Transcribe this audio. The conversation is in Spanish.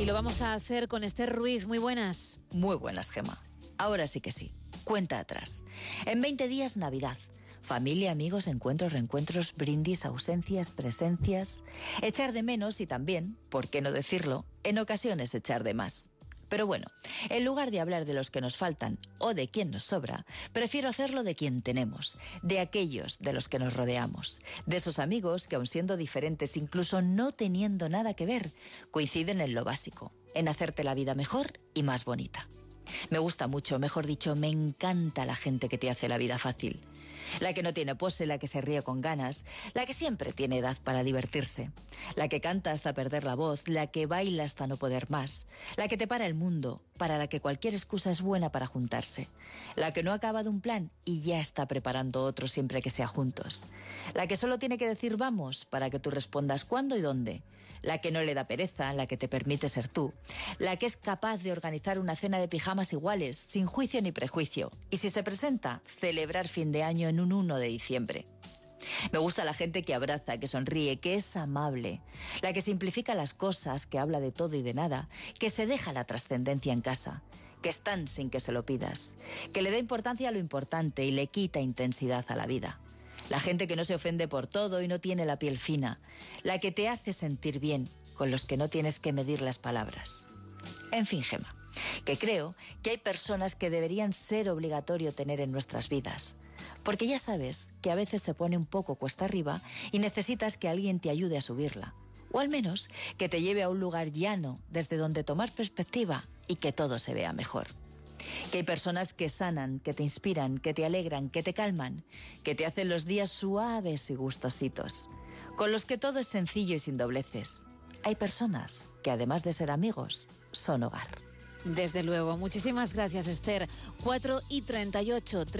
Y lo vamos a hacer con Esther Ruiz. Muy buenas. Muy buenas, Gema. Ahora sí que sí. Cuenta atrás. En 20 días, Navidad. Familia, amigos, encuentros, reencuentros, brindis, ausencias, presencias. Echar de menos y también, por qué no decirlo, en ocasiones echar de más. Pero bueno, en lugar de hablar de los que nos faltan o de quien nos sobra, prefiero hacerlo de quien tenemos, de aquellos de los que nos rodeamos, de esos amigos que aun siendo diferentes, incluso no teniendo nada que ver, coinciden en lo básico, en hacerte la vida mejor y más bonita. Me gusta mucho, mejor dicho, me encanta la gente que te hace la vida fácil. La que no tiene pose, la que se ríe con ganas, la que siempre tiene edad para divertirse, la que canta hasta perder la voz, la que baila hasta no poder más, la que te para el mundo, para la que cualquier excusa es buena para juntarse, la que no acaba de un plan y ya está preparando otro siempre que sea juntos, la que solo tiene que decir vamos para que tú respondas cuándo y dónde, la que no le da pereza, la que te permite ser tú, la que es capaz de organizar una cena de pijamas iguales, sin juicio ni prejuicio, y si se presenta, celebrar fin de año en un 1 de diciembre. Me gusta la gente que abraza, que sonríe, que es amable, la que simplifica las cosas, que habla de todo y de nada, que se deja la trascendencia en casa, que están sin que se lo pidas, que le da importancia a lo importante y le quita intensidad a la vida. La gente que no se ofende por todo y no tiene la piel fina, la que te hace sentir bien, con los que no tienes que medir las palabras. En fin, Gema, que creo que hay personas que deberían ser obligatorio tener en nuestras vidas porque ya sabes que a veces se pone un poco cuesta arriba y necesitas que alguien te ayude a subirla. O al menos que te lleve a un lugar llano desde donde tomar perspectiva y que todo se vea mejor. Que hay personas que sanan, que te inspiran, que te alegran, que te calman, que te hacen los días suaves y gustositos, con los que todo es sencillo y sin dobleces. Hay personas que además de ser amigos, son hogar. Desde luego. Muchísimas gracias, Esther. 4 y 38, 3